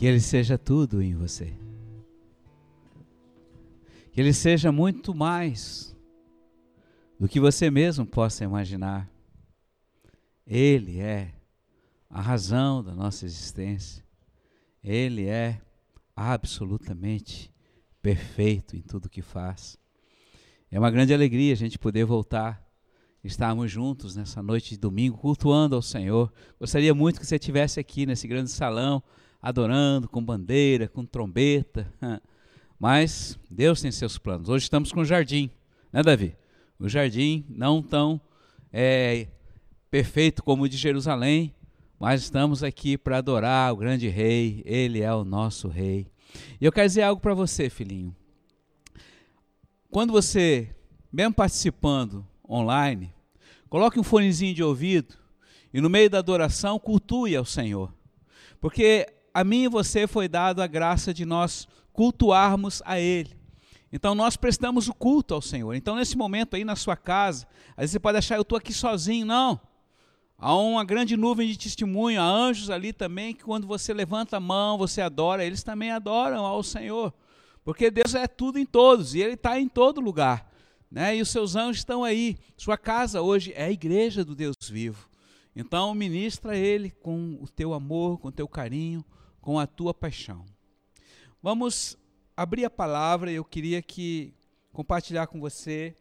Que Ele seja tudo em você. Que Ele seja muito mais do que você mesmo possa imaginar. Ele é a razão da nossa existência. Ele é absolutamente perfeito em tudo que faz. É uma grande alegria a gente poder voltar, estarmos juntos nessa noite de domingo, cultuando ao Senhor. Gostaria muito que você estivesse aqui nesse grande salão, adorando com bandeira, com trombeta. Mas Deus tem seus planos. Hoje estamos com o jardim, né, Davi? O jardim não tão é, perfeito como o de Jerusalém, mas estamos aqui para adorar o grande rei, ele é o nosso rei. E eu quero dizer algo para você, filhinho. Quando você, mesmo participando online, coloque um fonezinho de ouvido e no meio da adoração cultue ao Senhor. Porque a mim e você foi dado a graça de nós cultuarmos a Ele. Então nós prestamos o culto ao Senhor. Então nesse momento aí na sua casa, às vezes você pode achar eu estou aqui sozinho. Não. Há uma grande nuvem de testemunho, há anjos ali também que quando você levanta a mão, você adora, eles também adoram ao Senhor. Porque Deus é tudo em todos e Ele está em todo lugar. Né? E os seus anjos estão aí. Sua casa hoje é a igreja do Deus vivo. Então ministra Ele com o teu amor, com o teu carinho, com a tua paixão. Vamos abrir a palavra e eu queria que compartilhar com você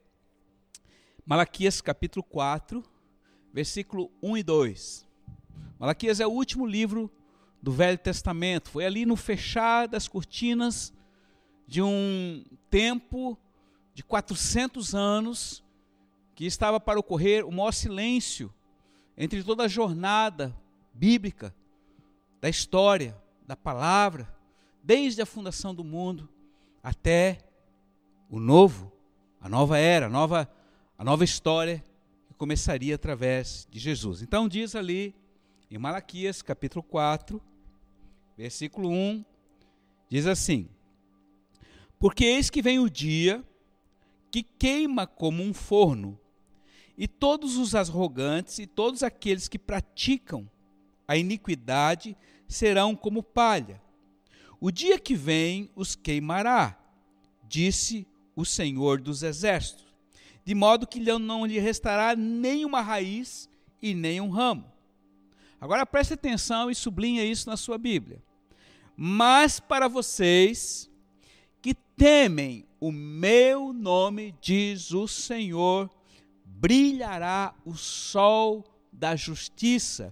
Malaquias capítulo 4 versículo 1 e 2. Malaquias é o último livro do Velho Testamento. Foi ali no fechar das cortinas de um tempo de 400 anos que estava para ocorrer o maior silêncio entre toda a jornada bíblica, da história, da palavra, desde a fundação do mundo até o novo, a nova era, a nova, a nova história começaria através de Jesus. Então diz ali em Malaquias capítulo 4, versículo 1, diz assim: Porque eis que vem o dia que queima como um forno, e todos os arrogantes e todos aqueles que praticam a iniquidade serão como palha. O dia que vem os queimará, disse o Senhor dos Exércitos de modo que não lhe restará nenhuma raiz e nem um ramo. Agora preste atenção e sublinha isso na sua Bíblia. Mas para vocês que temem o meu nome, diz o Senhor, brilhará o sol da justiça,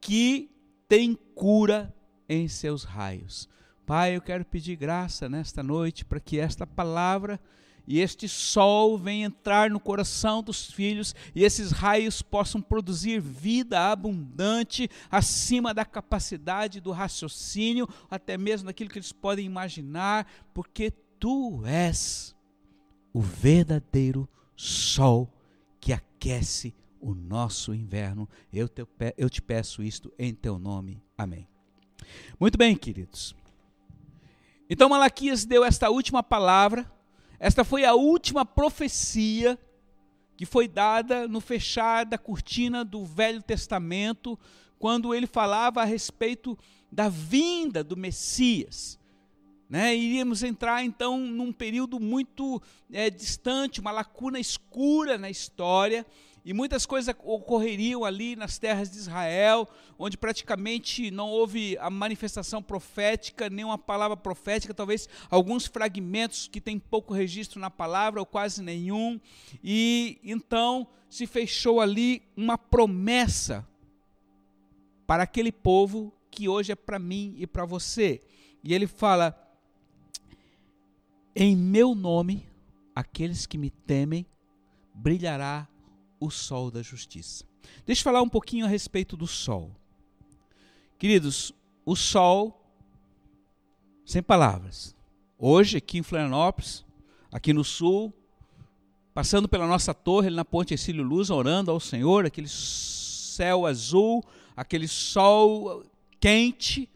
que tem cura em seus raios. Pai, eu quero pedir graça nesta noite para que esta palavra e este sol venha entrar no coração dos filhos e esses raios possam produzir vida abundante acima da capacidade do raciocínio, até mesmo daquilo que eles podem imaginar, porque tu és o verdadeiro sol que aquece o nosso inverno. Eu te, eu te peço isto em teu nome. Amém. Muito bem, queridos. Então Malaquias deu esta última palavra esta foi a última profecia que foi dada no fechar da cortina do Velho Testamento, quando ele falava a respeito da vinda do Messias. Né? Iríamos entrar então num período muito é, distante, uma lacuna escura na história, e muitas coisas ocorreriam ali nas terras de Israel, onde praticamente não houve a manifestação profética, nem uma palavra profética, talvez alguns fragmentos que tem pouco registro na palavra, ou quase nenhum. E então se fechou ali uma promessa para aquele povo que hoje é para mim e para você. E ele fala: Em meu nome, aqueles que me temem, brilhará o sol da justiça. Deixa eu falar um pouquinho a respeito do sol. Queridos, o sol, sem palavras. Hoje, aqui em Florianópolis, aqui no sul, passando pela nossa torre, na Ponte Exílio Luz, orando ao Senhor, aquele céu azul, aquele sol quente,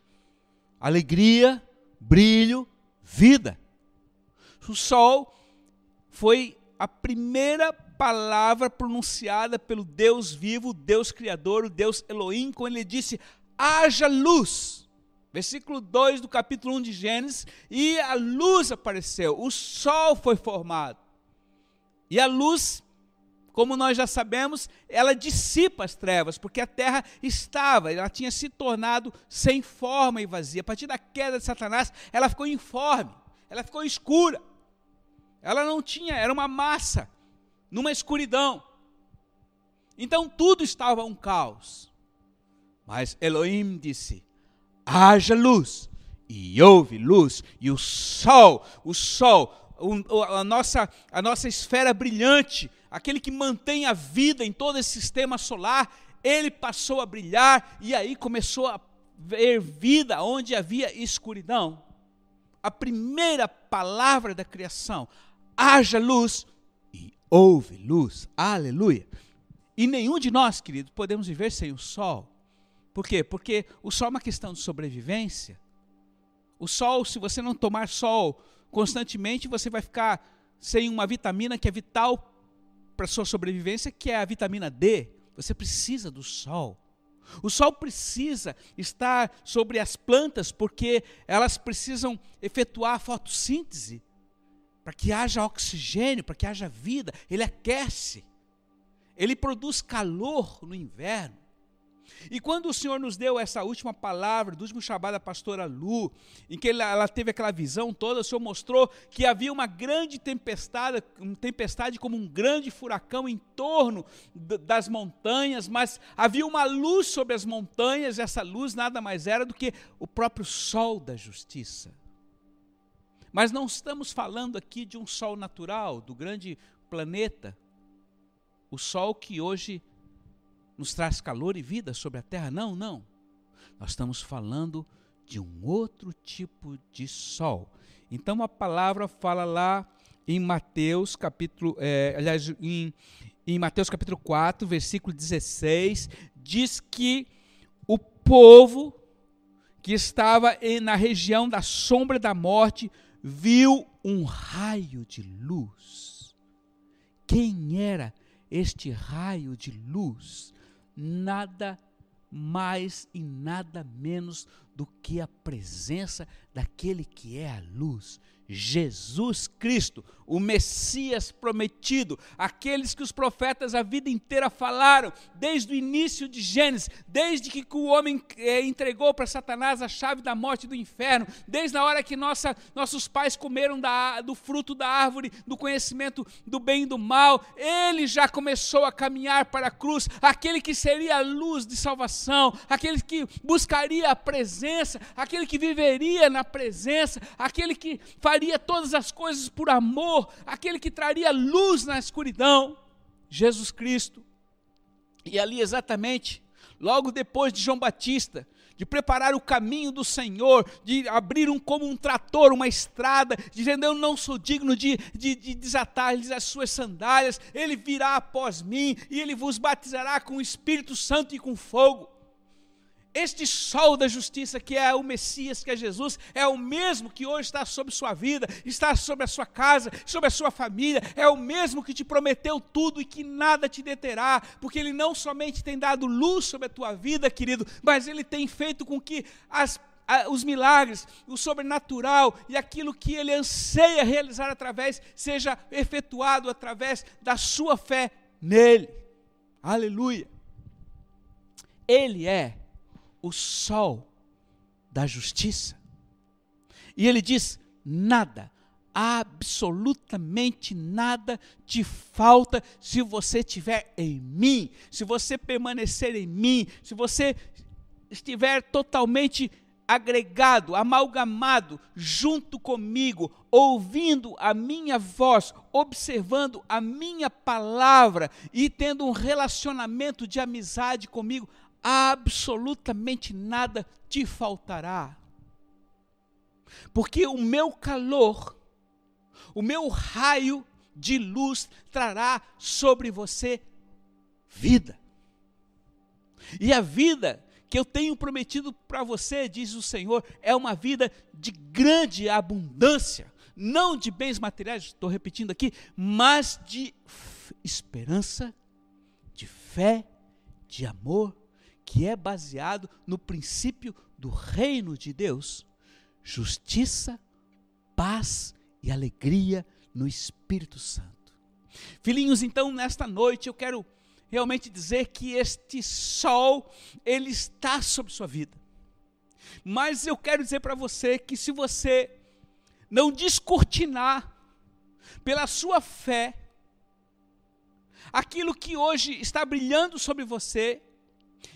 alegria, brilho, vida. O sol foi a primeira palavra pronunciada pelo Deus vivo, Deus Criador, o Deus Elohim, quando ele disse: haja luz. Versículo 2 do capítulo 1 de Gênesis, e a luz apareceu, o sol foi formado. E a luz, como nós já sabemos, ela dissipa as trevas, porque a terra estava, ela tinha se tornado sem forma e vazia. A partir da queda de Satanás, ela ficou informe, ela ficou escura. Ela não tinha, era uma massa, numa escuridão. Então tudo estava um caos. Mas Elohim disse: haja luz. E houve luz, e o sol, o sol, a nossa, a nossa esfera brilhante, aquele que mantém a vida em todo esse sistema solar, ele passou a brilhar e aí começou a ver vida onde havia escuridão. A primeira palavra da criação, haja luz houve luz. Aleluia. E nenhum de nós, querido, podemos viver sem o sol. Por quê? Porque o sol é uma questão de sobrevivência. O sol, se você não tomar sol constantemente, você vai ficar sem uma vitamina que é vital para sua sobrevivência, que é a vitamina D. Você precisa do sol. O sol precisa estar sobre as plantas porque elas precisam efetuar a fotossíntese para que haja oxigênio, para que haja vida. Ele aquece. Ele produz calor no inverno. E quando o Senhor nos deu essa última palavra, do último Shabbat da pastora Lu, em que ela teve aquela visão toda, o Senhor mostrou que havia uma grande tempestade, uma tempestade como um grande furacão em torno das montanhas, mas havia uma luz sobre as montanhas, e essa luz nada mais era do que o próprio sol da justiça. Mas não estamos falando aqui de um sol natural, do grande planeta, o sol que hoje nos traz calor e vida sobre a terra. Não, não. Nós estamos falando de um outro tipo de sol. Então a palavra fala lá em Mateus capítulo, é, aliás, em, em Mateus capítulo 4, versículo 16, diz que o povo que estava na região da sombra da morte viu um raio de luz. Quem era este raio de luz? nada mais e nada menos do que a presença daquele que é a luz, Jesus Cristo, o Messias prometido, aqueles que os profetas a vida inteira falaram, desde o início de Gênesis, desde que o homem eh, entregou para Satanás a chave da morte e do inferno, desde a hora que nossa, nossos pais comeram da, do fruto da árvore, do conhecimento do bem e do mal, ele já começou a caminhar para a cruz, aquele que seria a luz de salvação, aquele que buscaria a presença, aquele que viveria na presença, aquele que faria faria todas as coisas por amor, aquele que traria luz na escuridão, Jesus Cristo. E ali exatamente, logo depois de João Batista, de preparar o caminho do Senhor, de abrir um como um trator, uma estrada, dizendo: Eu não sou digno de, de, de desatar-lhes as suas sandálias, ele virá após mim e ele vos batizará com o Espírito Santo e com fogo. Este sol da justiça, que é o Messias, que é Jesus, é o mesmo que hoje está sobre sua vida, está sobre a sua casa, sobre a sua família, é o mesmo que te prometeu tudo e que nada te deterá, porque Ele não somente tem dado luz sobre a tua vida, querido, mas Ele tem feito com que as os milagres, o sobrenatural e aquilo que ele anseia realizar através, seja efetuado através da sua fé nele. Aleluia. Ele é o sol da justiça. E ele diz: nada, absolutamente nada te falta se você estiver em mim, se você permanecer em mim, se você estiver totalmente agregado, amalgamado junto comigo, ouvindo a minha voz, observando a minha palavra e tendo um relacionamento de amizade comigo, absolutamente nada te faltará. Porque o meu calor, o meu raio de luz trará sobre você vida. E a vida que eu tenho prometido para você, diz o Senhor, é uma vida de grande abundância, não de bens materiais, estou repetindo aqui, mas de esperança, de fé, de amor que é baseado no princípio do reino de Deus, justiça, paz e alegria no Espírito Santo. Filhinhos, então, nesta noite eu quero realmente dizer que este sol, ele está sobre sua vida. Mas eu quero dizer para você que se você não descortinar pela sua fé aquilo que hoje está brilhando sobre você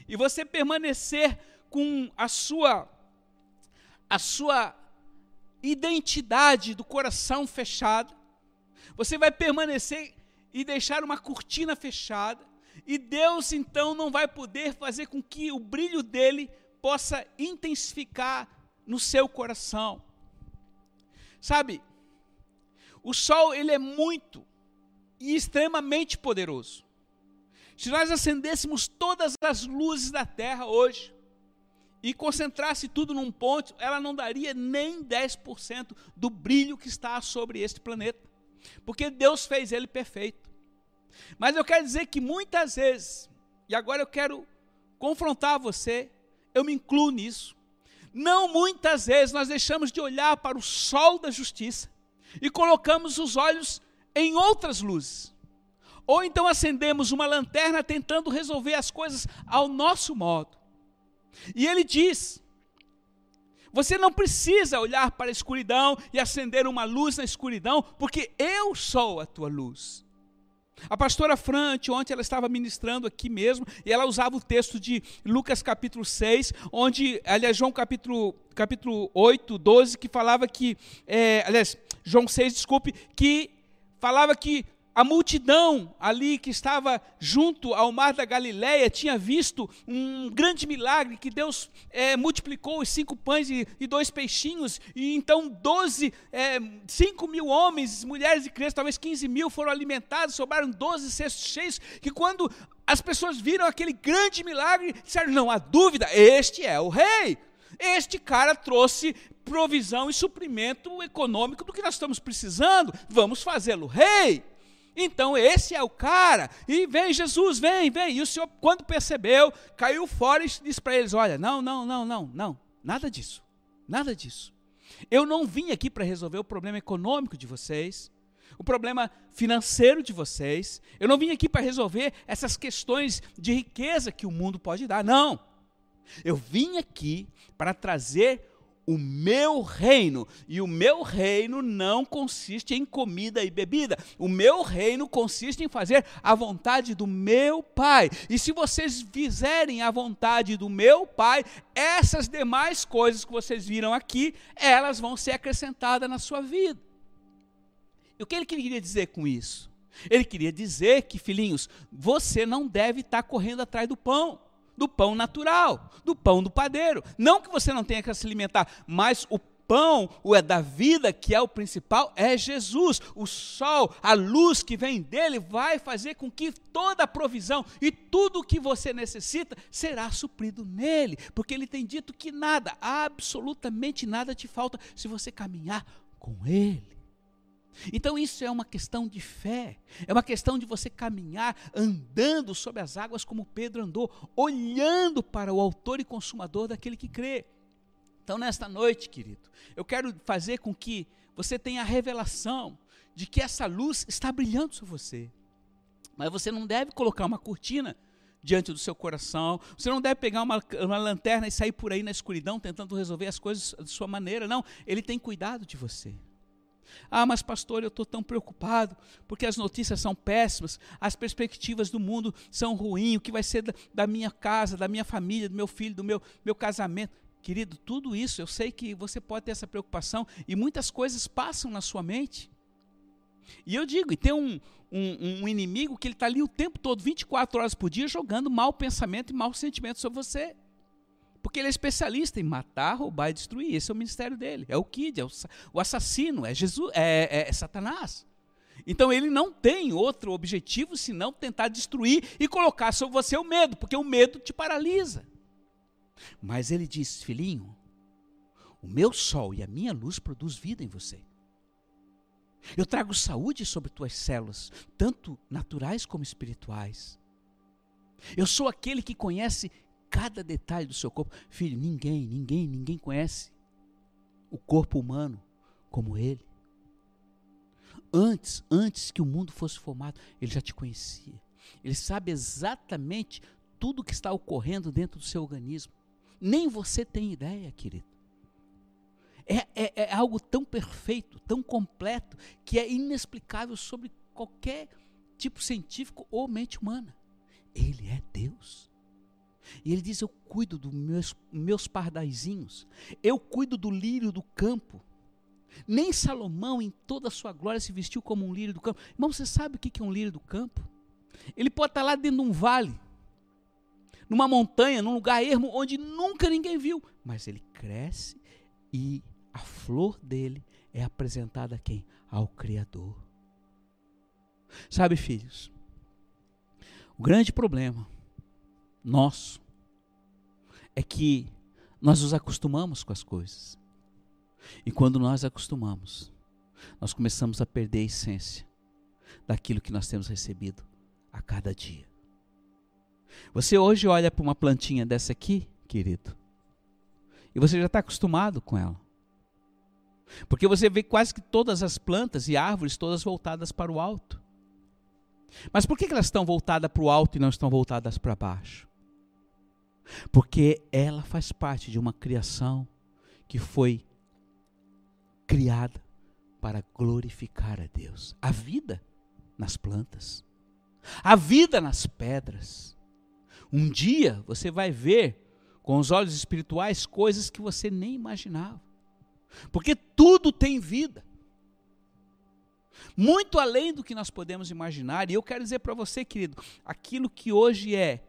e você permanecer com a sua a sua identidade do coração fechado, você vai permanecer e deixar uma cortina fechada, e Deus então não vai poder fazer com que o brilho dele possa intensificar no seu coração. Sabe, o sol ele é muito e extremamente poderoso. Se nós acendêssemos todas as luzes da terra hoje e concentrasse tudo num ponto, ela não daria nem 10% do brilho que está sobre este planeta. Porque Deus fez ele perfeito. Mas eu quero dizer que muitas vezes, e agora eu quero confrontar você, eu me incluo nisso. Não muitas vezes nós deixamos de olhar para o sol da justiça e colocamos os olhos em outras luzes. Ou então acendemos uma lanterna tentando resolver as coisas ao nosso modo. E ele diz: você não precisa olhar para a escuridão e acender uma luz na escuridão, porque eu sou a tua luz. A pastora Fran, ontem ela estava ministrando aqui mesmo, e ela usava o texto de Lucas capítulo 6, onde, aliás, João capítulo, capítulo 8, 12, que falava que, é, aliás, João 6, desculpe, que falava que a multidão ali que estava junto ao mar da Galileia tinha visto um grande milagre que Deus é, multiplicou os cinco pães e, e, dois peixinhos, e então doze, é, cinco mil homens, mulheres e crianças, talvez 15 mil foram alimentados, sobraram doze cestos cheios, que quando as pessoas viram aquele grande milagre, disseram, não há dúvida, este é o rei. Este cara trouxe provisão e suprimento econômico do que nós estamos precisando, vamos fazê-lo rei. Então esse é o cara. E vem Jesus, vem, vem. E o Senhor, quando percebeu, caiu fora e disse para eles: Olha, não, não, não, não, não, nada disso, nada disso. Eu não vim aqui para resolver o problema econômico de vocês, o problema financeiro de vocês. Eu não vim aqui para resolver essas questões de riqueza que o mundo pode dar. Não. Eu vim aqui para trazer o meu reino. E o meu reino não consiste em comida e bebida. O meu reino consiste em fazer a vontade do meu Pai. E se vocês fizerem a vontade do meu Pai, essas demais coisas que vocês viram aqui, elas vão ser acrescentadas na sua vida. E o que ele queria dizer com isso? Ele queria dizer que, filhinhos, você não deve estar correndo atrás do pão do pão natural, do pão do padeiro. Não que você não tenha que se alimentar, mas o pão, o é da vida, que é o principal, é Jesus. O sol, a luz que vem dele vai fazer com que toda a provisão e tudo o que você necessita será suprido nele, porque ele tem dito que nada, absolutamente nada te falta se você caminhar com ele. Então isso é uma questão de fé, é uma questão de você caminhar andando sobre as águas como Pedro andou, olhando para o autor e consumador daquele que crê. Então nesta noite, querido, eu quero fazer com que você tenha a revelação de que essa luz está brilhando sobre você. Mas você não deve colocar uma cortina diante do seu coração. Você não deve pegar uma, uma, lanterna e sair por aí na escuridão tentando resolver as coisas de sua maneira. Não, ele tem cuidado de você. Ah, mas pastor, eu estou tão preocupado, porque as notícias são péssimas, as perspectivas do mundo são ruins, o que vai ser da, da minha casa, da minha família, do meu filho, do meu, meu casamento. Querido, tudo isso, eu sei que você pode ter essa preocupação e muitas coisas passam na sua mente. E eu digo, e tem um, um, um inimigo que ele está ali o tempo todo, 24 horas por dia, jogando mau pensamento e mau sentimento sobre você. Porque ele é especialista em matar, roubar e destruir. Esse é o ministério dele. É o Kid, é o, assassino, é Jesus, é, é, é Satanás. Então ele não tem outro objetivo senão tentar destruir e colocar sobre você o medo, porque o medo te paralisa. Mas ele diz, filhinho, o meu sol e a minha luz produz vida em você. Eu trago saúde sobre tuas células, tanto naturais como espirituais. Eu sou aquele que conhece cada detalhe do seu corpo. Filho, ninguém, ninguém, ninguém conhece o corpo humano como ele. Antes, antes que o mundo fosse formado, ele já te conhecia. Ele sabe exatamente tudo o que está ocorrendo dentro do seu organismo. Nem você tem ideia, querido. É, é, é, algo tão perfeito, tão completo, que é inexplicável sobre qualquer tipo científico ou mente humana. Ele é Deus. E ele diz: Eu cuido dos meus, meus pardaizinhos, eu cuido do lírio do campo. Nem Salomão, em toda a sua glória, se vestiu como um lírio do campo. Irmão, você sabe o que é um lírio do campo? Ele pode estar lá dentro de um vale, numa montanha, num lugar ermo, onde nunca ninguém viu, mas ele cresce e a flor dele é apresentada a quem? Ao Criador. Sabe, filhos, o grande problema nosso é que nós nos acostumamos com as coisas. E quando nós acostumamos, nós começamos a perder a essência daquilo que nós temos recebido a cada dia. Você hoje olha para uma plantinha dessa aqui, querido, e você já está acostumado com ela. Porque você vê quase que todas as plantas e árvores todas voltadas para o alto. Mas por que elas estão voltadas para o alto e não estão voltadas para baixo? Porque ela faz parte de uma criação que foi criada para glorificar a Deus. A vida nas plantas, a vida nas pedras. Um dia você vai ver com os olhos espirituais coisas que você nem imaginava. Porque tudo tem vida. Muito além do que nós podemos imaginar, e eu quero dizer para você, querido, aquilo que hoje é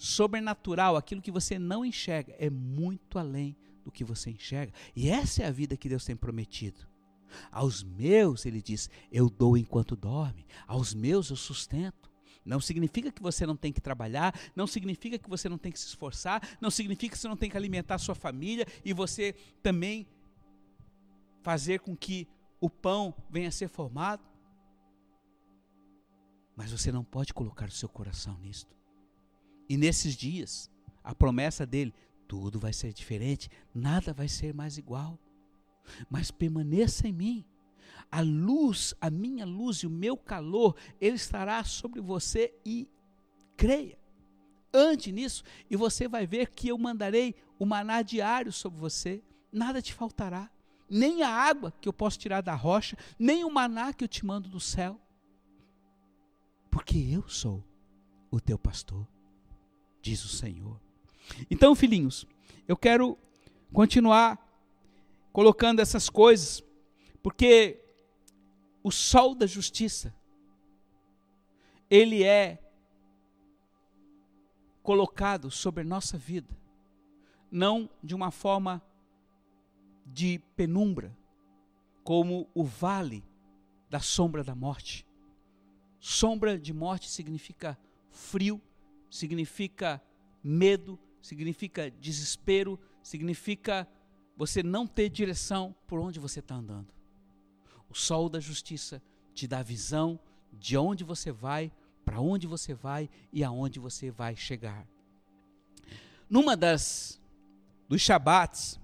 sobrenatural, aquilo que você não enxerga, é muito além do que você enxerga. E essa é a vida que Deus tem prometido. Aos meus, ele diz, eu dou enquanto dorme, aos meus eu sustento. Não significa que você não tem que trabalhar, não significa que você não tem que se esforçar, não significa que você não tem que alimentar a sua família e você também fazer com que o pão venha a ser formado. Mas você não pode colocar o seu coração nisto. E nesses dias, a promessa dele, tudo vai ser diferente, nada vai ser mais igual. Mas permaneça em mim. A luz, a minha luz e o meu calor, ele estará sobre você e creia. Ande nisso e você vai ver que eu mandarei o maná diário sobre você, nada te faltará nem a água que eu posso tirar da rocha, nem o maná que eu te mando do céu. Porque eu sou o teu pastor, diz o Senhor. Então, filhinhos, eu quero continuar colocando essas coisas, porque o sol da justiça, ele é colocado sobre nossa vida, não de uma forma de penumbra, como o vale da sombra da morte. Sombra de morte significa frio, significa medo, significa desespero, significa você não ter direção por onde você está andando. O sol da justiça te dá visão de onde você vai, para onde você vai e aonde você vai chegar. Numa das dos Shabats,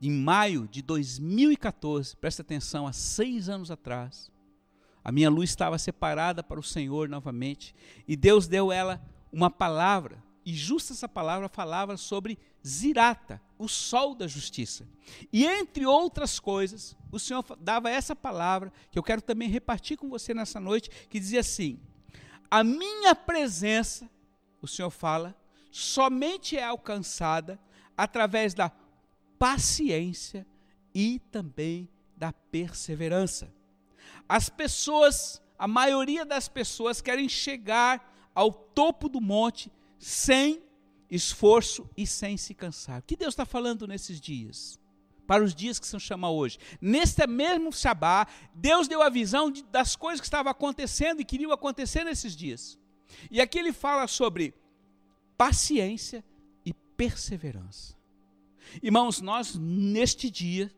em maio de 2014, presta atenção, há seis anos atrás, a minha luz estava separada para o Senhor novamente, e Deus deu ela uma palavra, e justa essa palavra falava sobre Zirata, o sol da justiça. E entre outras coisas, o Senhor dava essa palavra, que eu quero também repartir com você nessa noite, que dizia assim: A minha presença, o Senhor fala, somente é alcançada através da paciência e também da perseverança. As pessoas, a maioria das pessoas querem chegar ao topo do monte sem esforço e sem se cansar. O que Deus está falando nesses dias? Para os dias que são chama hoje. Neste mesmo Shabá, Deus deu a visão de, das coisas que estavam acontecendo e queriam acontecer nesses dias. E aqui ele fala sobre paciência e perseverança. Irmãos, nós neste dia,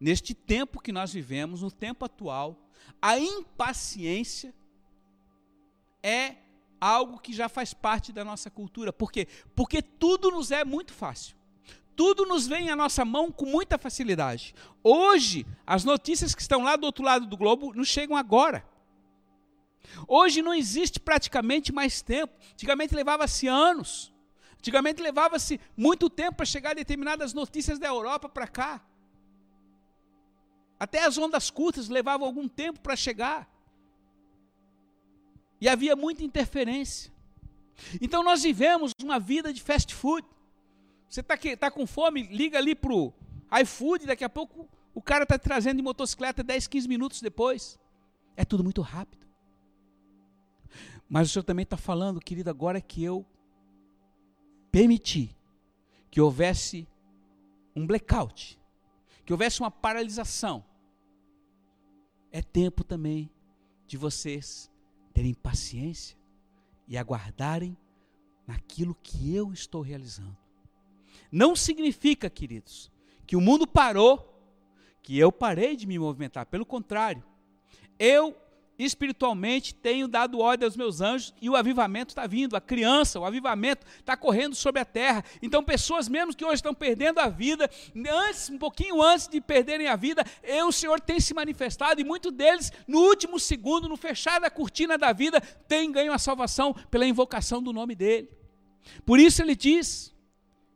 neste tempo que nós vivemos, no tempo atual, a impaciência é algo que já faz parte da nossa cultura. Por quê? Porque tudo nos é muito fácil. Tudo nos vem à nossa mão com muita facilidade. Hoje, as notícias que estão lá do outro lado do globo nos chegam agora. Hoje não existe praticamente mais tempo. Antigamente levava-se anos. Antigamente levava-se muito tempo para chegar determinadas notícias da Europa para cá. Até as ondas curtas levavam algum tempo para chegar. E havia muita interferência. Então nós vivemos uma vida de fast food. Você está tá com fome, liga ali para o iFood, daqui a pouco o cara está trazendo de motocicleta 10, 15 minutos depois. É tudo muito rápido. Mas o Senhor também está falando, querido, agora que eu permiti que houvesse um blackout, que houvesse uma paralisação, é tempo também de vocês terem paciência e aguardarem naquilo que eu estou realizando. Não significa, queridos, que o mundo parou, que eu parei de me movimentar. Pelo contrário, eu espiritualmente tenho dado ordem aos meus anjos e o avivamento está vindo, a criança, o avivamento está correndo sobre a terra. Então, pessoas mesmo que hoje estão perdendo a vida, antes, um pouquinho antes de perderem a vida, eu, o Senhor tem se manifestado e muitos deles, no último segundo, no fechar da cortina da vida, têm ganho a salvação pela invocação do nome dele. Por isso ele diz: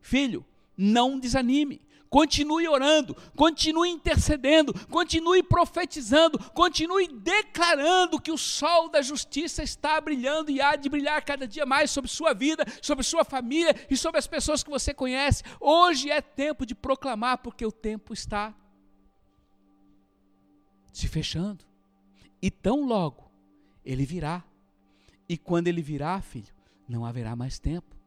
Filho, não desanime. Continue orando, continue intercedendo, continue profetizando, continue declarando que o sol da justiça está brilhando e há de brilhar cada dia mais sobre sua vida, sobre sua família e sobre as pessoas que você conhece. Hoje é tempo de proclamar, porque o tempo está se fechando. E tão logo ele virá. E quando ele virá, filho, não haverá mais tempo.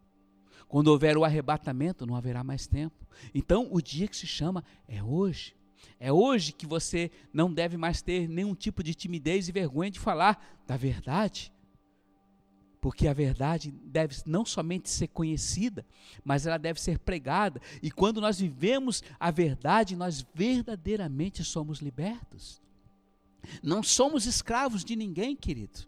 Quando houver o arrebatamento, não haverá mais tempo. Então, o dia que se chama é hoje. É hoje que você não deve mais ter nenhum tipo de timidez e vergonha de falar da verdade. Porque a verdade deve não somente ser conhecida, mas ela deve ser pregada. E quando nós vivemos a verdade, nós verdadeiramente somos libertos. Não somos escravos de ninguém, queridos.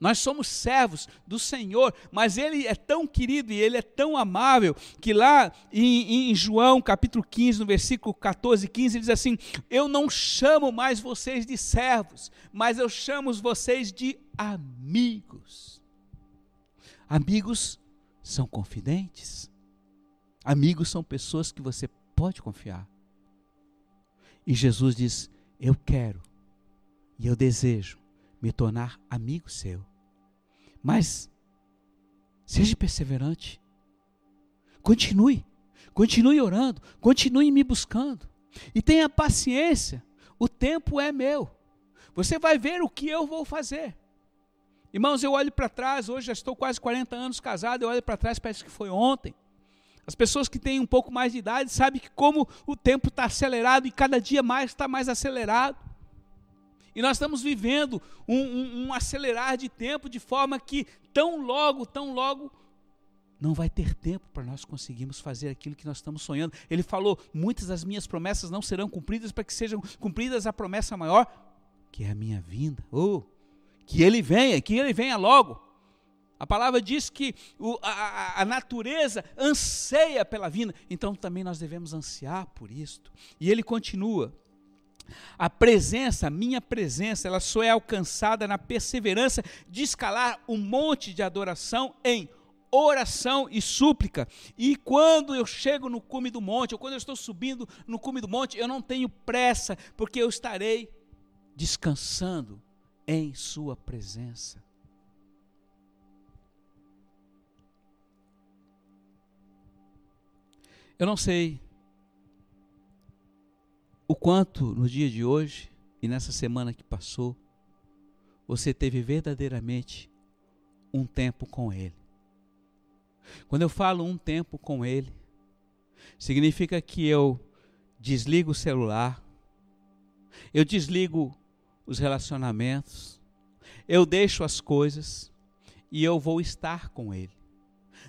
Nós somos servos do Senhor, mas Ele é tão querido e Ele é tão amável que lá em, em, João capítulo 15, no versículo 14 e 15, ele diz assim: Eu não chamo mais vocês de servos, mas eu chamo vocês de amigos. Amigos são confidentes, amigos são pessoas que você pode confiar. E Jesus diz: Eu quero e eu desejo me tornar amigo seu. Mas seja perseverante. Continue. Continue orando, continue me buscando. E tenha paciência. O tempo é meu. Você vai ver o que eu vou fazer. Irmãos, eu olho para trás, hoje já estou quase 40 anos casado, eu olho para trás, parece que foi ontem. As pessoas que têm um pouco mais de idade sabem que como o tempo está acelerado e cada dia mais está mais acelerado. E nós estamos vivendo um, um, um acelerar de tempo de forma que tão logo, tão logo, não vai ter tempo para nós conseguirmos fazer aquilo que nós estamos sonhando. Ele falou: muitas das minhas promessas não serão cumpridas para que sejam cumpridas a promessa maior, que é a minha vinda. Oh, que ele venha, que ele venha logo. A palavra diz que o, a, a, natureza anseia pela vinda, então também nós devemos ansiar por isto. E ele continua. A presença, a minha presença, ela só é alcançada na perseverança de escalar um monte de adoração em oração e súplica. E quando eu chego no cume do monte, ou quando eu estou subindo no cume do monte, eu não tenho pressa, porque eu estarei descansando em Sua presença. Eu não sei o quanto no dia de hoje e nessa semana que passou, você teve verdadeiramente um tempo com Ele. Quando eu falo um tempo com Ele, significa que eu desligo o celular, eu desligo os relacionamentos, eu deixo as coisas e eu vou estar com Ele.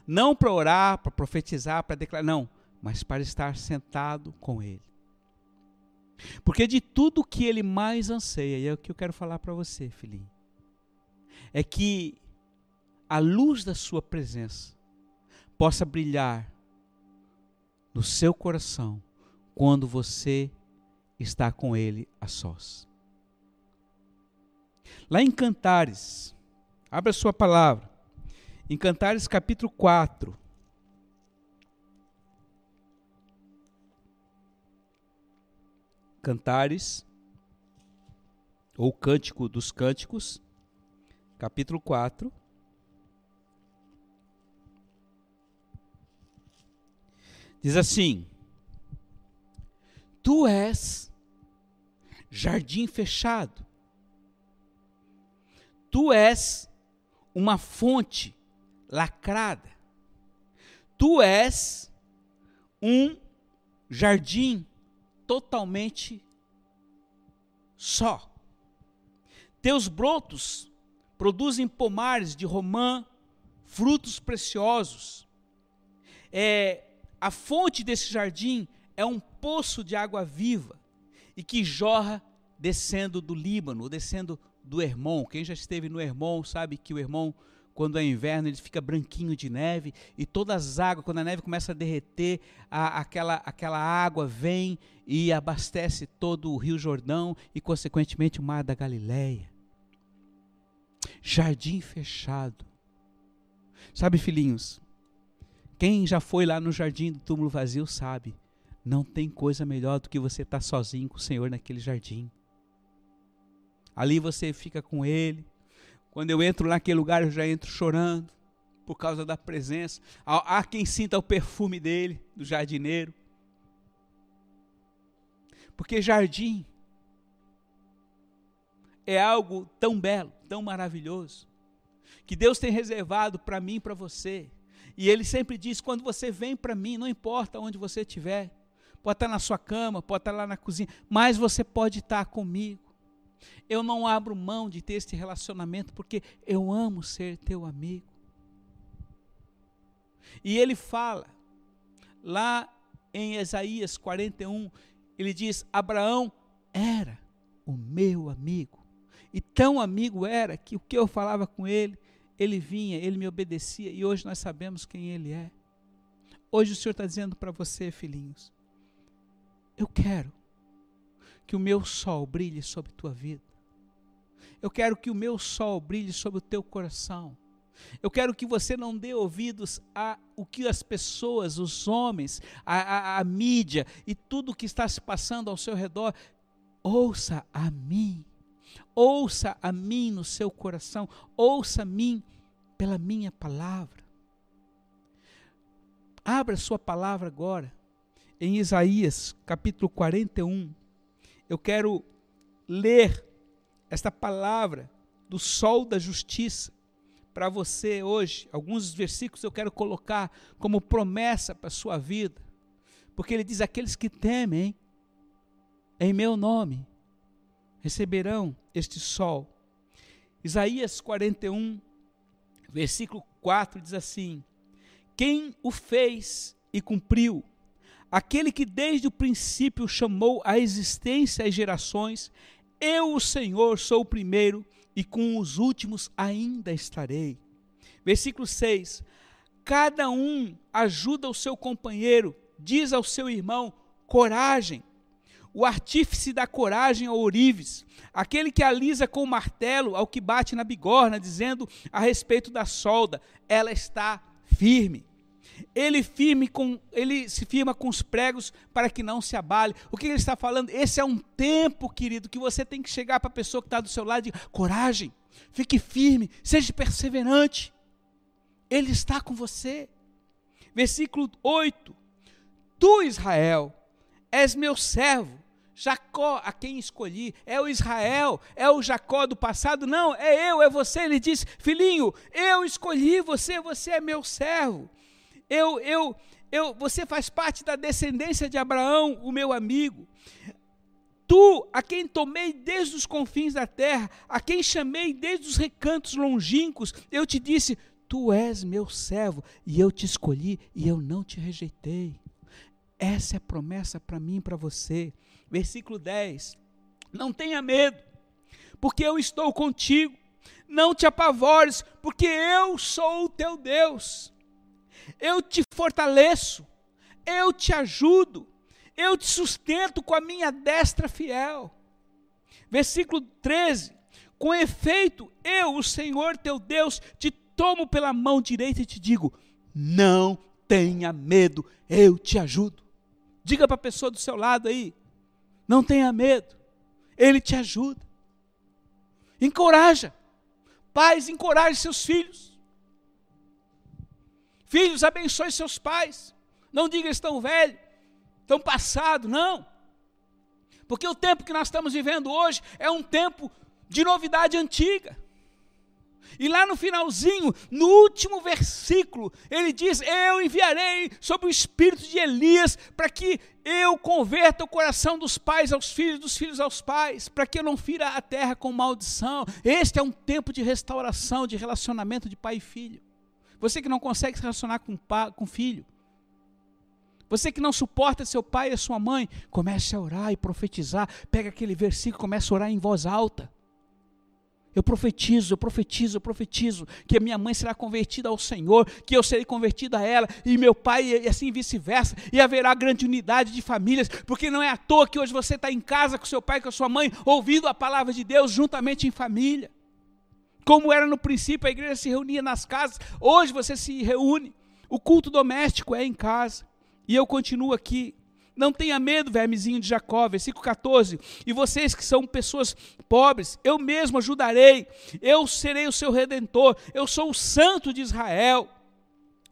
Não para orar, para profetizar, para declarar, não, mas para estar sentado com Ele. Porque de tudo que ele mais anseia, e é o que eu quero falar para você, filhinho, é que a luz da Sua presença possa brilhar no seu coração quando você está com Ele a sós. Lá em Cantares, abra sua palavra, em Cantares capítulo 4. Cantares, ou Cântico dos Cânticos, capítulo 4. Diz assim: Tu és jardim fechado, tu és uma fonte lacrada, tu és um jardim totalmente só. Teus brotos produzem pomares de romã, frutos preciosos. É, a fonte desse jardim é um poço de água viva e que jorra descendo do Líbano, descendo do Hermon. Quem já esteve no Hermon sabe que o Hermon, quando é inverno, ele fica branquinho de neve e todas as águas, quando a neve começa a derreter, a, aquela, aquela água vem e abastece todo o Rio Jordão e, consequentemente, o Mar da Galileia. Jardim fechado. Sabe, filhinhos, quem já foi lá no jardim do túmulo vazio sabe, não tem coisa melhor do que você estar sozinho com o Senhor naquele jardim. Ali você fica com Ele. Quando eu entro naquele lugar, eu já entro chorando por causa da presença. Há quem sinta o perfume dele, do jardineiro. Porque jardim é algo tão belo, tão maravilhoso, que Deus tem reservado para mim e para você. E Ele sempre diz: quando você vem para mim, não importa onde você estiver, pode estar na sua cama, pode estar lá na cozinha, mas você pode estar comigo. Eu não abro mão de ter este relacionamento porque eu amo ser teu amigo. E ele fala, lá em Isaías 41, ele diz: Abraão era o meu amigo. E tão amigo era que o que eu falava com ele, ele vinha, ele me obedecia, e hoje nós sabemos quem ele é. Hoje o Senhor está dizendo para você, filhinhos, eu quero que o meu sol brilhe sobre tua vida. Eu quero que o meu sol brilhe sobre o teu coração. Eu quero que você não dê ouvidos a o que as pessoas, os homens, a, a, a mídia e tudo o que está se passando ao seu redor. Ouça a mim. Ouça a mim no seu coração, ouça a mim pela minha palavra. Abra sua palavra agora em Isaías, capítulo 41. Eu quero ler esta palavra do sol da justiça para você hoje. Alguns versículos eu quero colocar como promessa para a sua vida. Porque ele diz: aqueles que temem em meu nome receberão este sol. Isaías 41, versículo 4 diz assim: Quem o fez e cumpriu, aquele que desde o princípio chamou a existência as gerações, eu, o Senhor, sou o primeiro e com os últimos ainda estarei. Versículo 6: Cada um ajuda o seu companheiro, diz ao seu irmão: coragem o artífice da coragem ao ourives, aquele que alisa com o martelo ao que bate na bigorna, dizendo a respeito da solda, ela está firme. Ele firme com, ele se firma com os pregos para que não se abale. O que ele está falando? Esse é um tempo, querido, que você tem que chegar para a pessoa que está do seu lado e dizer, coragem, fique firme, seja perseverante. Ele está com você. Versículo 8. Tu, Israel, és meu servo, Jacó a quem escolhi, é o Israel, é o Jacó do passado, não, é eu, é você. Ele disse: Filhinho, eu escolhi você, você é meu servo. Eu, eu, eu, você faz parte da descendência de Abraão, o meu amigo. Tu, a quem tomei desde os confins da terra, a quem chamei desde os recantos longínquos, eu te disse: Tu és meu servo, e eu te escolhi, e eu não te rejeitei. Essa é a promessa para mim e para você versículo 10. Não tenha medo, porque eu estou contigo. Não te apavores, porque eu sou o teu Deus. Eu te fortaleço, eu te ajudo, eu te sustento com a minha destra fiel. Versículo 13: Com efeito, eu, o Senhor teu Deus, te tomo pela mão direita e te digo: não tenha medo, eu te ajudo. Diga para a pessoa do seu lado aí: não tenha medo, ele te ajuda. Encoraja. Pais, encoraje seus filhos. Filhos, abençoe seus pais. Não diga estão velhos, estão passados, não. Porque o tempo que nós estamos vivendo hoje é um tempo de novidade antiga. E lá no finalzinho, no último versículo, ele diz: Eu enviarei sobre o espírito de Elias para que eu converta o coração dos pais aos filhos, dos filhos aos pais, para que eu não fira a terra com maldição. Este é um tempo de restauração, de relacionamento de pai e filho. Você que não consegue se relacionar com, com filho, você que não suporta seu pai e sua mãe, comece a orar e profetizar. Pega aquele versículo, comece a orar em voz alta. Eu profetizo, eu profetizo, eu profetizo que a minha mãe será convertida ao Senhor, que eu serei convertida a ela, e meu pai, e assim vice-versa, e haverá grande unidade de famílias, porque não é à toa que hoje você está em casa com seu pai, com a sua mãe, ouvindo a palavra de Deus juntamente em família. Como era no princípio, a igreja se reunia nas casas, hoje você se reúne, o culto doméstico é em casa, e eu continuo aqui. Não tenha medo, vermezinho de Jacó, versículo 14. E vocês que são pessoas pobres, eu mesmo ajudarei, eu serei o seu redentor, eu sou o santo de Israel.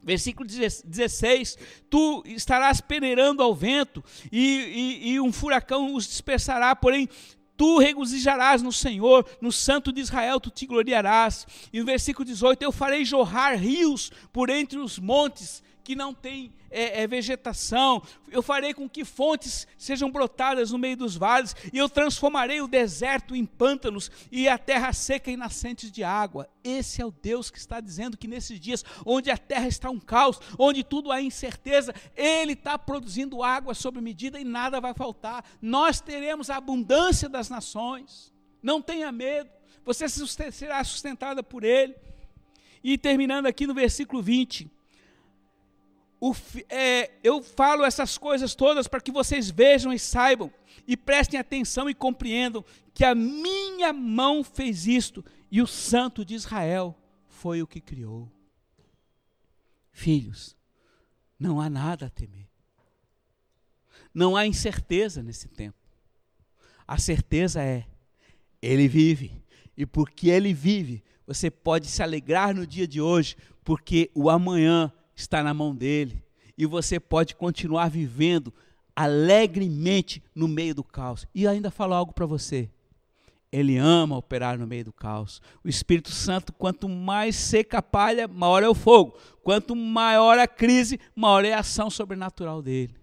Versículo 16: Tu estarás peneirando ao vento, e, e, e um furacão os dispersará, porém tu regozijarás no Senhor, no Santo de Israel tu te gloriarás. E no versículo 18: Eu farei jorrar rios por entre os montes que não tem é, é, vegetação, eu farei com que fontes sejam brotadas no meio dos vales, e eu transformarei o deserto em pântanos e a terra seca em nascentes de água. Esse é o Deus que está dizendo que nesses dias, onde a terra está um caos, onde tudo há incerteza, Ele está produzindo água sob medida e nada vai faltar. Nós teremos a abundância das nações. Não tenha medo, você será sustentada por Ele. E terminando aqui no versículo 20 o, é, eu falo essas coisas todas para que vocês vejam e saibam, e prestem atenção e compreendam que a minha mão fez isto, e o Santo de Israel foi o que criou. Filhos, não há nada a temer. Não há incerteza nesse tempo. A certeza é, Ele vive, e porque Ele vive, você pode se alegrar no dia de hoje, porque o amanhã está na mão dele. E você pode continuar vivendo alegremente no meio do caos. E ainda falo algo para você. Ele ama operar no meio do caos. O Espírito Santo, quanto mais seca a palha, maior é o fogo. Quanto maior a crise, maior é a ação sobrenatural dele.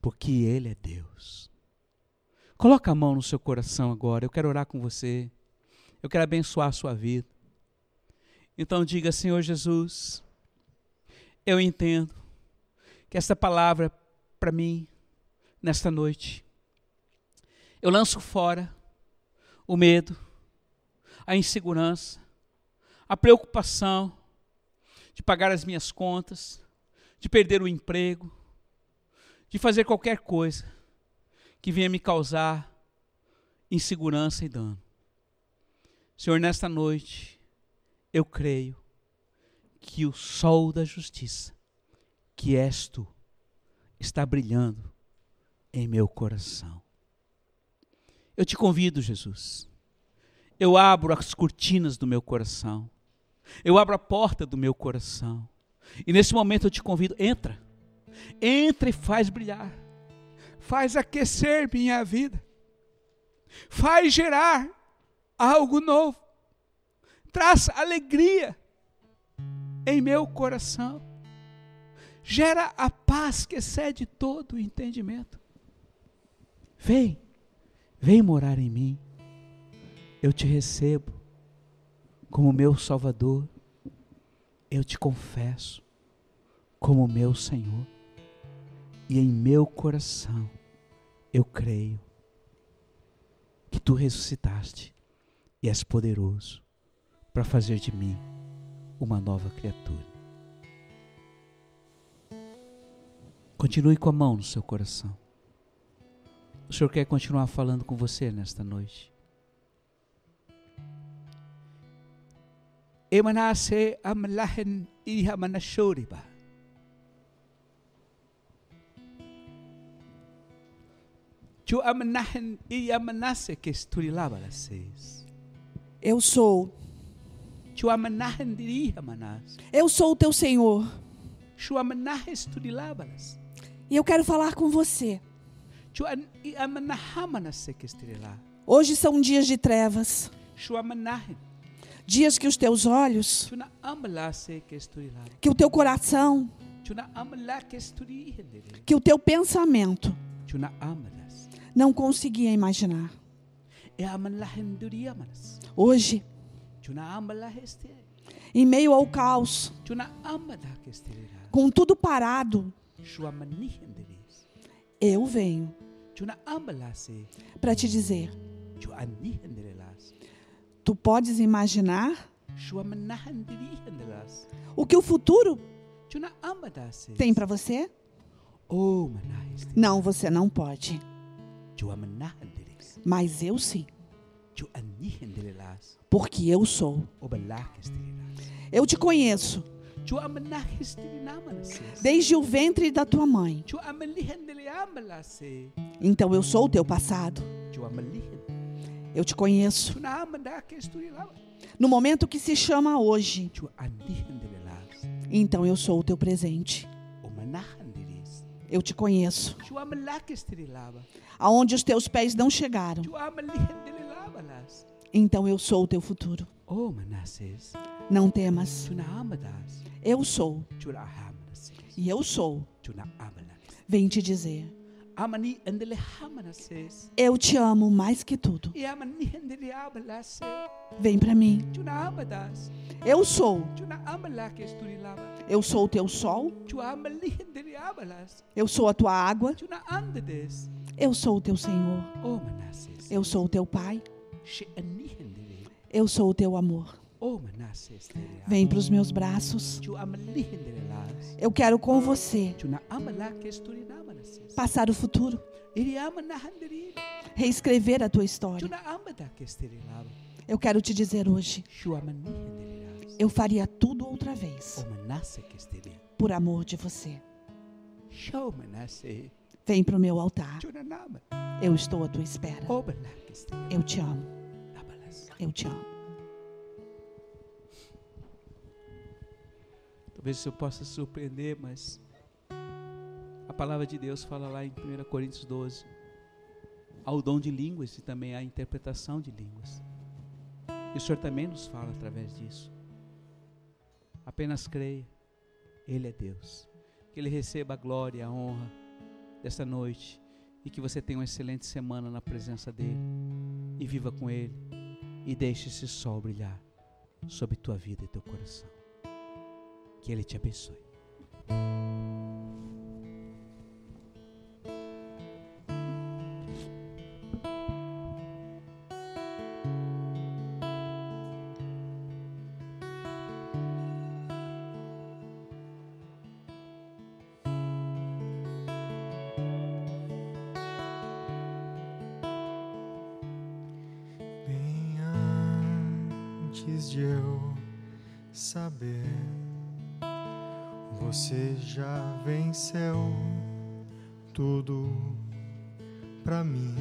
Porque ele é Deus. Coloca a mão no seu coração agora. Eu quero orar com você. Eu quero abençoar a sua vida. Então diga, Senhor Jesus, eu entendo que esta palavra para mim nesta noite. Eu lanço fora o medo, a insegurança, a preocupação de pagar as minhas contas, de perder o emprego, de fazer qualquer coisa que venha me causar insegurança e dano. Senhor, nesta noite, eu creio que o sol da justiça, que és tu, está brilhando em meu coração. Eu te convido, Jesus. Eu abro as cortinas do meu coração. Eu abro a porta do meu coração. E nesse momento eu te convido, entra. Entra e faz brilhar. Faz aquecer minha vida. Faz gerar algo novo. Traz alegria em meu coração. Gera a paz que excede todo o entendimento. Vem, vem morar em mim. Eu te recebo como meu Salvador. Eu te confesso como meu Senhor. E em meu coração eu creio que tu ressuscitaste e és poderoso para fazer de mim uma nova criatura. Continue com a mão no seu coração. O Senhor quer continuar falando com você nesta noite. Emanase amlahen ihamanashoriba. Eu sou. Eu sou o teu Senhor. E eu quero falar com você. Hoje são dias de trevas. Dias que os teus olhos, que o teu coração, que o teu pensamento não conseguia imaginar. Hoje, em meio ao caos, com tudo parado, eu venho para te dizer: Tu podes imaginar o que o futuro tem para você? Oh. Não, você não pode. Mas eu sim. Porque eu sou. Eu te conheço desde o ventre da tua mãe. Então eu sou o teu passado. Eu te conheço. No momento que se chama hoje, então eu sou o teu presente. Eu te conheço. Aonde os teus pés não chegaram. Então eu sou o teu futuro. Oh. Não temas. Eu sou e eu sou. Vem te dizer. Eu te amo mais que tudo. Vem para mim. Eu sou. Eu sou o teu sol. Eu sou a tua água. Eu sou o teu Senhor. Oh. Eu sou o teu Pai. Eu sou o teu amor. Oh. Vem para os meus braços. Eu quero com você passar o futuro, reescrever a tua Tu história. Eu quero te dizer hoje, eu faria tudo outra vez Oh, por amor de você. Vem para o meu altar. Eu estou à tua espera. Eu te amo. Eu te amo. Talvez isso possa surpreender, mas a palavra de Deus fala lá em 1 Coríntios 12. Há o dom de línguas e também há a interpretação de línguas. E o Senhor também nos fala através disso. Apenas creia, Ele é Deus. Que Ele receba a glória a honra desta noite e que você tenha uma excelente semana na presença dEle e viva com Ele e deixe esse sol brilhar sobre tua vida e teu coração. Que Ele te abençoe. Antes de eu saber, você já venceu tudo pra mim.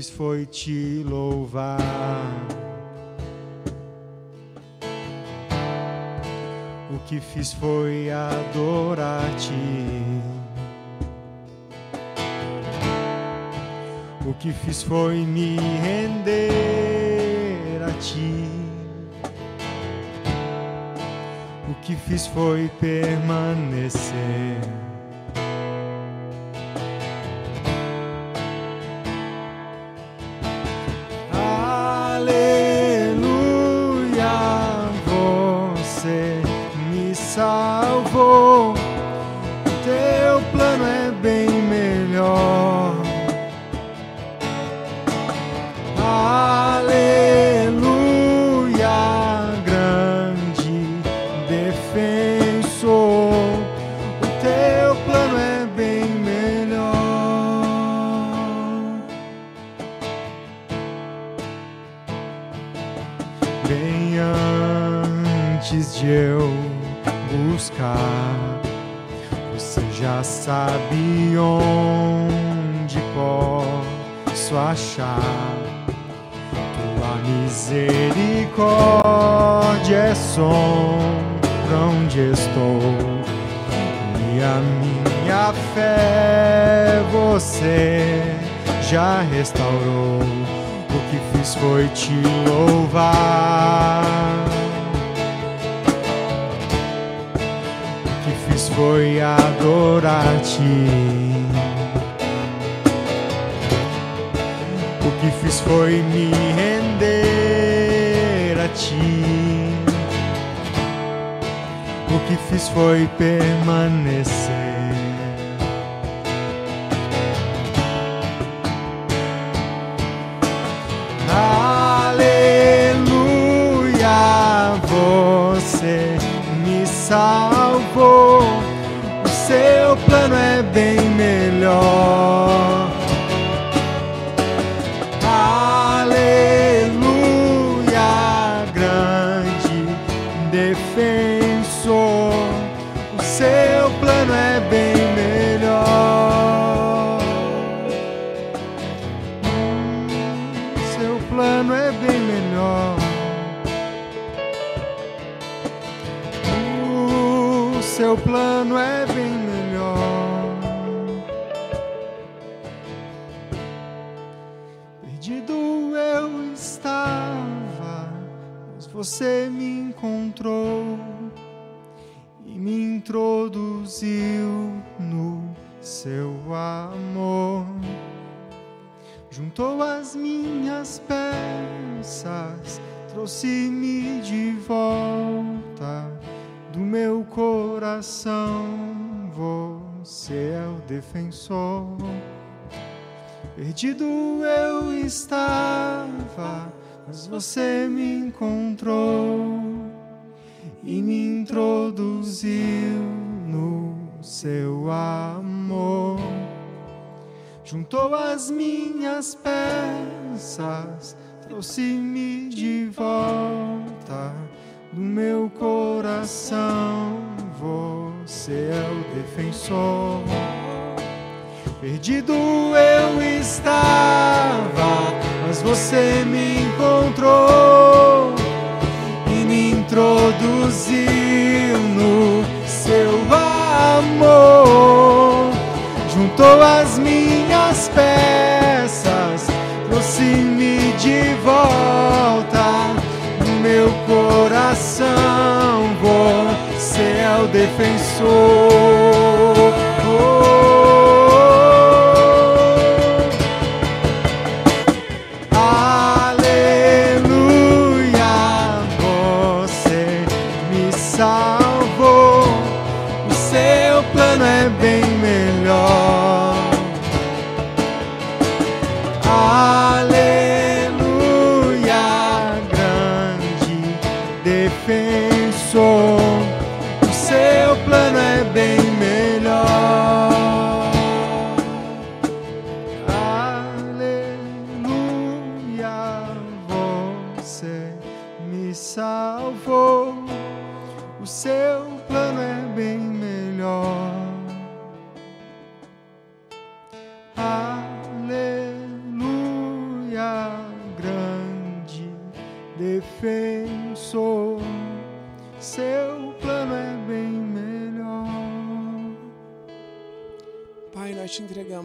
Fiz foi te louvar. O que fiz foi adorar-te. O que fiz foi me render a ti. O que fiz foi permanecer. Fé você já restaurou. O que fiz foi te louvar. O que fiz foi adorar-te. O que fiz foi me render a ti. O que fiz foi permanecer. Me introduziu no seu amor. Juntou as minhas peças, trouxe-me de volta do meu coração. Você é o defensor. Perdido eu estava, mas você me encontrou e me introduziu no seu amor. Juntou as minhas peças, trouxe-me de volta do meu coração. Você é o defensor. Perdido eu estava, mas você me encontrou introduziu no seu amor. Juntou as minhas peças, trouxe-me de volta no meu coração. Você é o defensor.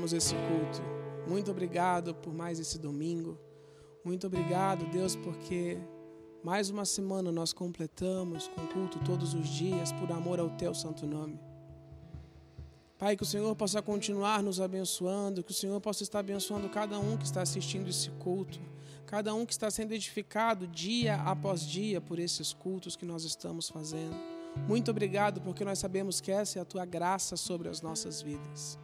Entregamos esse culto. Muito obrigado por mais esse domingo. Muito obrigado, Deus, porque mais uma semana nós completamos com culto todos os dias por amor ao teu santo nome. Pai, que o Senhor possa continuar nos abençoando, que o Senhor possa estar abençoando cada um que está assistindo esse culto, cada um que está sendo edificado dia após dia por esses cultos que nós estamos fazendo. Muito obrigado, porque nós sabemos que essa é a tua graça sobre as nossas vidas.